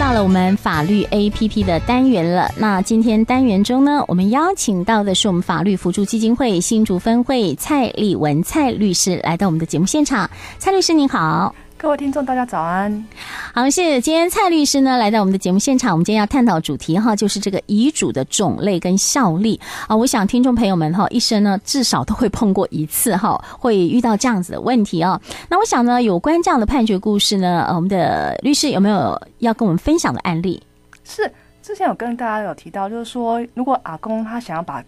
到了我们法律 APP 的单元了。那今天单元中呢，我们邀请到的是我们法律辅助基金会新竹分会蔡丽文蔡律师来到我们的节目现场。蔡律师您好。各位听众，大家早安。好，谢谢今天蔡律师呢来到我们的节目现场。我们今天要探讨主题哈，就是这个遗嘱的种类跟效力啊。我想听众朋友们哈，一生呢至少都会碰过一次哈，会遇到这样子的问题啊。那我想呢，有关这样的判决故事呢，我们的律师有没有要跟我们分享的案例？是，之前有跟大家有提到，就是说，如果阿公他想要把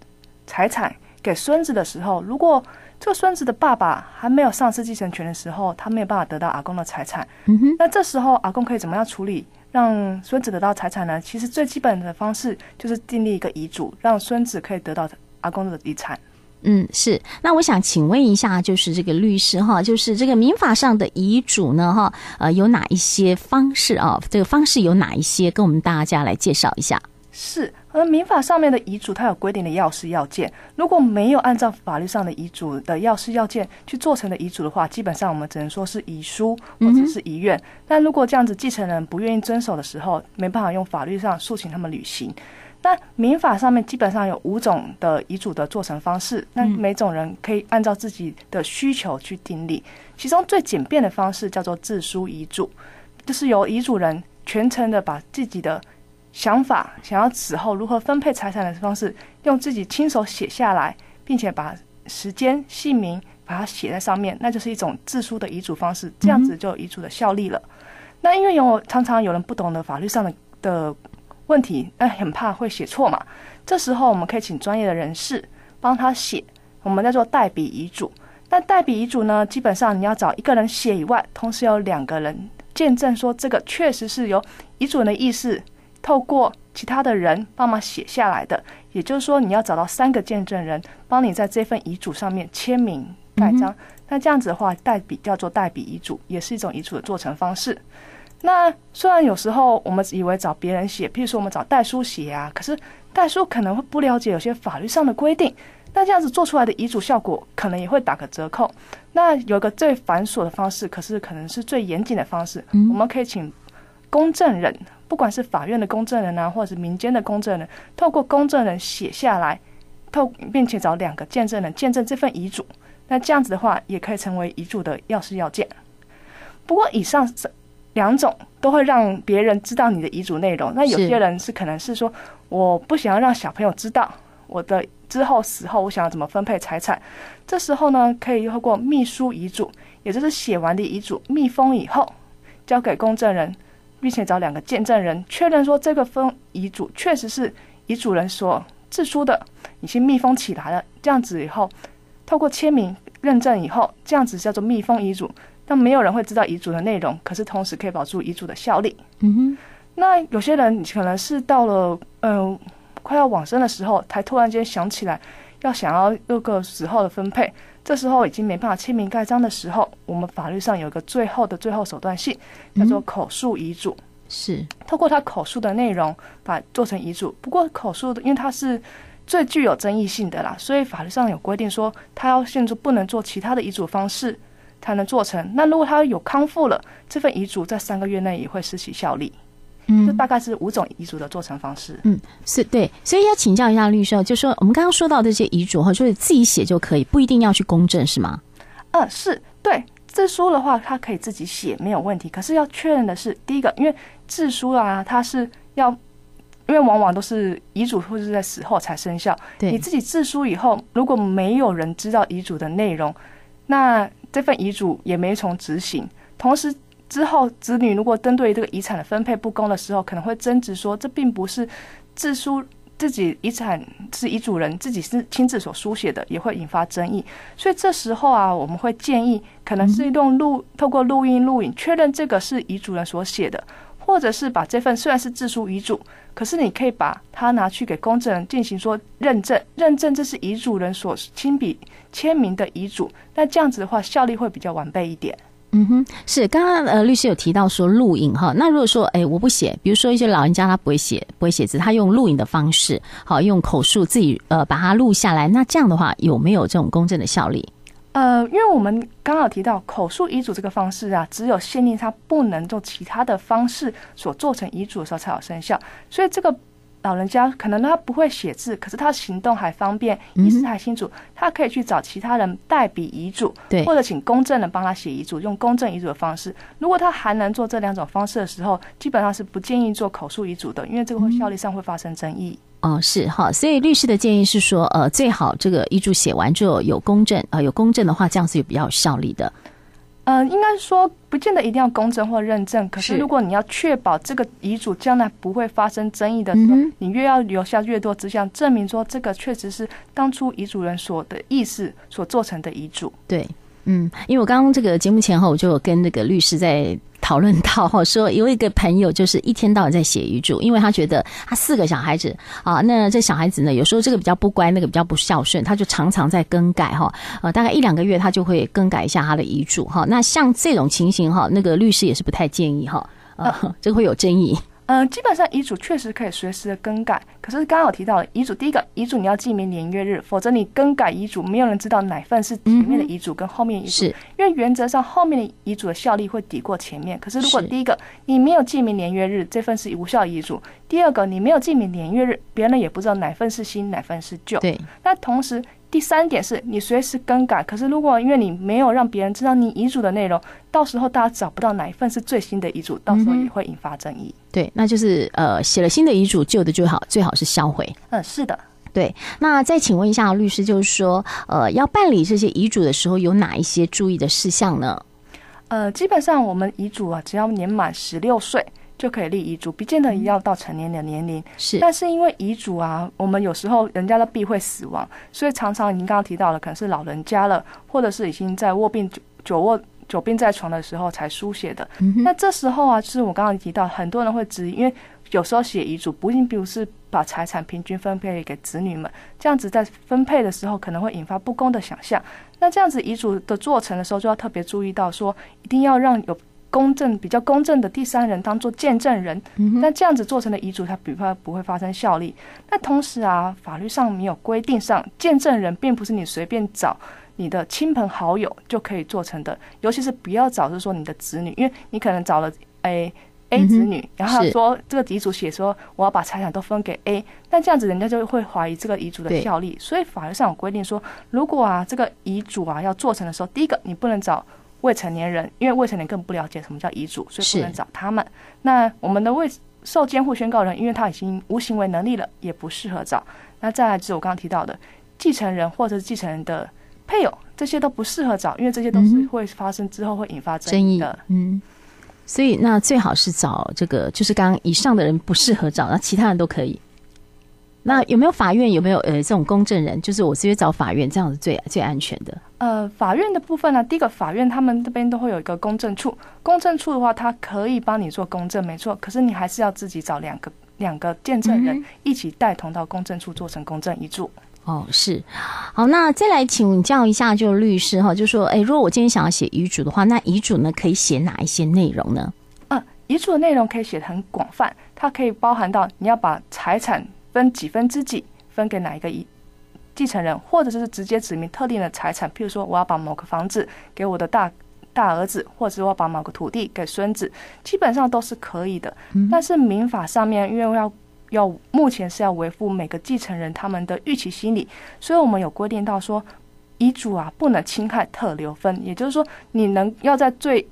财产给孙子的时候，如果这个孙子的爸爸还没有丧失继承权的时候，他没有办法得到阿公的财产。嗯哼，那这时候阿公可以怎么样处理，让孙子得到财产呢？其实最基本的方式就是订立一个遗嘱，让孙子可以得到阿公的遗产。嗯，是。那我想请问一下，就是这个律师哈，就是这个民法上的遗嘱呢，哈，呃，有哪一些方式啊？这个方式有哪一些？跟我们大家来介绍一下。是。而民法上面的遗嘱，它有规定的要事要件。如果没有按照法律上的遗嘱的要事要件去做成的遗嘱的话，基本上我们只能说是遗书或者是遗愿。但如果这样子继承人不愿意遵守的时候，没办法用法律上诉请他们履行。那民法上面基本上有五种的遗嘱的做成方式，那每种人可以按照自己的需求去订立。其中最简便的方式叫做自书遗嘱，就是由遗嘱人全程的把自己的。想法想要此后如何分配财产的方式，用自己亲手写下来，并且把时间、姓名把它写在上面，那就是一种自书的遗嘱方式。这样子就有遗嘱的效力了。那因为有常常有人不懂得法律上的的问题，那很怕会写错嘛。这时候我们可以请专业的人士帮他写，我们叫做代笔遗嘱。那代笔遗嘱呢，基本上你要找一个人写以外，同时有两个人见证说这个确实是由遗嘱人的意思。透过其他的人帮忙写下来的，也就是说，你要找到三个见证人帮你在这份遗嘱上面签名盖章。那这样子的话，代笔叫做代笔遗嘱，也是一种遗嘱的做成方式。那虽然有时候我们以为找别人写，譬如说我们找代书写啊，可是代书可能会不了解有些法律上的规定，那这样子做出来的遗嘱效果可能也会打个折扣。那有一个最繁琐的方式，可是可能是最严谨的方式，我们可以请公证人。不管是法院的公证人啊，或者是民间的公证人，透过公证人写下来，透并且找两个见证人见证这份遗嘱，那这样子的话，也可以成为遗嘱的要事要件。不过以上两种都会让别人知道你的遗嘱内容。那有些人是可能是说，我不想要让小朋友知道我的之后死后我想要怎么分配财产，这时候呢，可以透过秘书遗嘱，也就是写完的遗嘱密封以后，交给公证人。并且找两个见证人确认说，这个封遗嘱确实是遗嘱人所自书的，已经密封起来了。这样子以后，透过签名认证以后，这样子叫做密封遗嘱。但没有人会知道遗嘱的内容，可是同时可以保住遗嘱的效力。嗯哼。那有些人可能是到了嗯、呃、快要往生的时候，才突然间想起来要想要各个时候的分配。这时候已经没办法签名盖章的时候，我们法律上有一个最后的最后手段性，叫做口述遗嘱。是透过他口述的内容把做成遗嘱。不过口述的，因为它是最具有争议性的啦，所以法律上有规定说，他要限制不能做其他的遗嘱方式才能做成。那如果他有康复了，这份遗嘱在三个月内也会失去效力。嗯，就大概是五种遗嘱的做成方式。嗯，是对，所以要请教一下律师，就说我们刚刚说到的这些遗嘱哈，就是自己写就可以，不一定要去公证，是吗？嗯，是对。自书的话，他可以自己写没有问题。可是要确认的是，第一个，因为自书啊，它是要，因为往往都是遗嘱或者是在死后才生效。对，你自己自书以后，如果没有人知道遗嘱的内容，那这份遗嘱也没从执行。同时。之后，子女如果针对这个遗产的分配不公的时候，可能会争执说，这并不是自书自己遗产是遗嘱人自己是亲自所书写的，也会引发争议。所以这时候啊，我们会建议，可能是用录透过录音录影确认这个是遗嘱人所写的，或者是把这份虽然是自书遗嘱，可是你可以把它拿去给公证人进行说认证，认证这是遗嘱人所亲笔签名的遗嘱，那这样子的话效力会比较完备一点。嗯哼，是刚刚呃律师有提到说录影哈，那如果说哎我不写，比如说一些老人家他不会写不会写字，他用录影的方式，好用口述自己呃把它录下来，那这样的话有没有这种公证的效力？呃，因为我们刚好提到口述遗嘱这个方式啊，只有限定它不能做其他的方式所做成遗嘱的时候才有生效，所以这个。老人家可能他不会写字，可是他行动还方便，意识还清楚，他可以去找其他人代笔遗嘱，对，或者请公证人帮他写遗嘱，用公证遗嘱的方式。如果他还能做这两种方式的时候，基本上是不建议做口述遗嘱的，因为这个会效力上会发生争议。哦，是哈，所以律师的建议是说，呃，最好这个遗嘱写完之后有公证，呃，有公证的话，这样子也比较有效力的。嗯，应该说不见得一定要公证或认证。可是如果你要确保这个遗嘱将来不会发生争议的时候，你越要留下越多迹象，证明说这个确实是当初遗嘱人所的意思所做成的遗嘱。对，嗯，因为我刚刚这个节目前后，我就有跟那个律师在。讨论到哈，说有一个朋友就是一天到晚在写遗嘱，因为他觉得他四个小孩子啊，那这小孩子呢，有时候这个比较不乖，那个比较不孝顺，他就常常在更改哈，呃，大概一两个月他就会更改一下他的遗嘱哈。那像这种情形哈，那个律师也是不太建议哈，呃，这个会有争议。嗯，基本上遗嘱确实可以随时的更改，可是刚刚有提到了遗嘱，第一个遗嘱你要记明年月日，否则你更改遗嘱，没有人知道哪份是前面的遗嘱跟后面遗嘱，是因为原则上后面的遗嘱的效力会抵过前面。可是如果第一个你没有记明年月日，这份是无效遗嘱；第二个你没有记明年月日，别人也不知道哪份是新，哪份是旧。对，那同时。第三点是你随时更改，可是如果因为你没有让别人知道你遗嘱的内容，到时候大家找不到哪一份是最新的遗嘱，到时候也会引发争议。嗯、对，那就是呃写了新的遗嘱，旧的就好，最好是销毁。嗯，是的。对，那再请问一下律师，就是说呃要办理这些遗嘱的时候，有哪一些注意的事项呢？呃，基本上我们遗嘱啊，只要年满十六岁。就可以立遗嘱，不见得一定要到成年的年龄。是，但是因为遗嘱啊，我们有时候人家都避讳死亡，所以常常您刚刚提到的，可能是老人家了，或者是已经在卧病久久卧久病在床的时候才书写的。嗯、那这时候啊，就是我刚刚提到，很多人会质疑，因为有时候写遗嘱不一定，比如是把财产平均分配给子女们，这样子在分配的时候可能会引发不公的想象。那这样子遗嘱的做成的时候，就要特别注意到说，一定要让有。公正比较公正的第三人当做见证人，那这样子做成的遗嘱，它比较不会发生效力。那同时啊，法律上没有规定上见证人并不是你随便找你的亲朋好友就可以做成的，尤其是不要找是说你的子女，因为你可能找了 A A 子女，然后说这个遗嘱写说我要把财产都分给 A，那这样子人家就会怀疑这个遗嘱的效力。所以法律上有规定说，如果啊这个遗嘱啊要做成的时候，第一个你不能找。未成年人，因为未成年更不了解什么叫遗嘱，所以不能找他们。那我们的未受监护宣告人，因为他已经无行为能力了，也不适合找。那再来就是我刚刚提到的继承人或者是继承人的配偶，这些都不适合找，因为这些都是会发生之后会引发争议的。嗯，所以那最好是找这个，就是刚刚以上的人不适合找，那其他人都可以。那有没有法院有没有呃这种公证人？就是我直接找法院，这样子最最安全的。呃，法院的部分呢，第一个法院他们这边都会有一个公证处，公证处的话，他可以帮你做公证，没错。可是你还是要自己找两个两个见证人一起带同到公证处做成公证遗嘱。哦，是。好，那再来请教一下，就律师哈，就说，哎，如果我今天想要写遗嘱的话，那遗嘱呢可以写哪一些内容呢？嗯，遗嘱的内容可以写的很广泛，它可以包含到你要把财产。分几分之几分给哪一个遗继承人，或者是直接指明特定的财产，譬如说我要把某个房子给我的大大儿子，或者是我要把某个土地给孙子，基本上都是可以的。但是民法上面，因为要要目前是要维护每个继承人他们的预期心理，所以我们有规定到说，遗嘱啊不能侵害特留分，也就是说你能要在最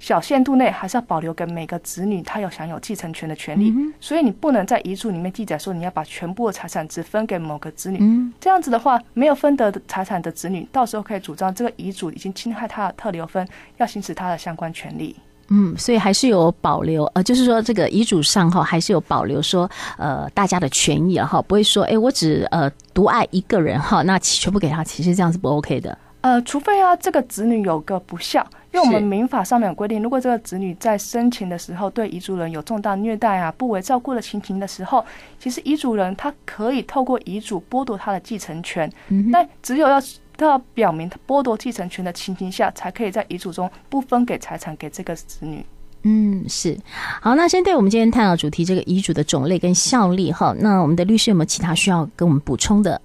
小限度内还是要保留给每个子女，他有享有继承权的权利，所以你不能在遗嘱里面记载说你要把全部的财产只分给某个子女，这样子的话，没有分得财产的子女，到时候可以主张这个遗嘱已经侵害他的特留分，要行使他的相关权利。嗯，所以还是有保留，呃，就是说这个遗嘱上哈还是有保留说，呃，大家的权益哈，不会说，哎，我只呃独爱一个人哈，那全部给他，其实这样是不 OK 的。呃，除非啊这个子女有个不孝。因为我们民法上面有规定，如果这个子女在生前的时候对遗嘱人有重大虐待啊、不为照顾的情形的时候，其实遗嘱人他可以透过遗嘱剥夺他的继承权。嗯，但只有要他要表明他剥夺继承权的情形下，才可以在遗嘱中不分给财产给这个子女。嗯，是。好，那先对我们今天探讨主题这个遗嘱的种类跟效力哈，那我们的律师有没有其他需要跟我们补充的？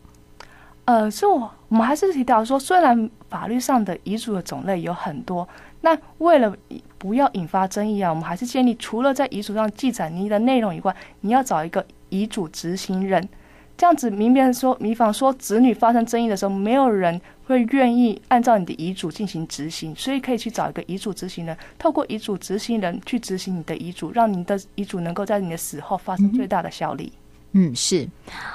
呃，是我我们还是提到说，虽然。法律上的遗嘱的种类有很多。那为了不要引发争议啊，我们还是建议除了在遗嘱上记载你的内容以外，你要找一个遗嘱执行人。这样子，明辨说，以防说子女发生争议的时候，没有人会愿意按照你的遗嘱进行执行，所以可以去找一个遗嘱执行人，透过遗嘱执行人去执行你的遗嘱，让你的遗嘱能够在你的死后发生最大的效力。嗯，是。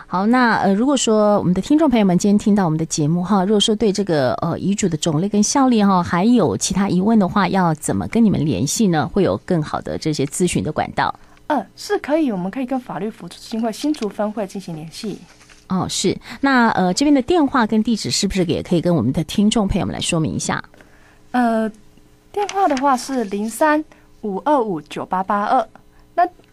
好，那呃，如果说我们的听众朋友们今天听到我们的节目哈，如果说对这个呃遗嘱的种类跟效力哈，还有其他疑问的话，要怎么跟你们联系呢？会有更好的这些咨询的管道。嗯，是可以，我们可以跟法律辅助基金会新竹分会进行联系。哦，是。那呃，这边的电话跟地址是不是也可以跟我们的听众朋友们来说明一下？呃，电话的话是零三五二五九八八二。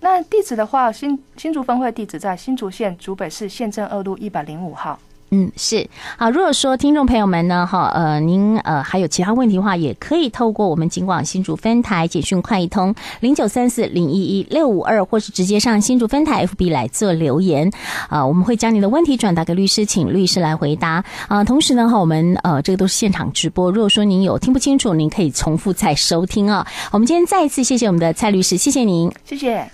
那那地址的话，新新竹分会地址在新竹县竹北市县政二路一百零五号。嗯，是好。如果说听众朋友们呢，哈，呃，您呃还有其他问题的话，也可以透过我们警广新竹分台简讯快易通零九三四零一一六五二，或是直接上新竹分台 FB 来做留言，啊、呃，我们会将你的问题转达给律师，请律师来回答。啊、呃，同时呢，哈，我们呃这个都是现场直播，如果说您有听不清楚，您可以重复再收听啊。我们今天再一次谢谢我们的蔡律师，谢谢您，谢谢。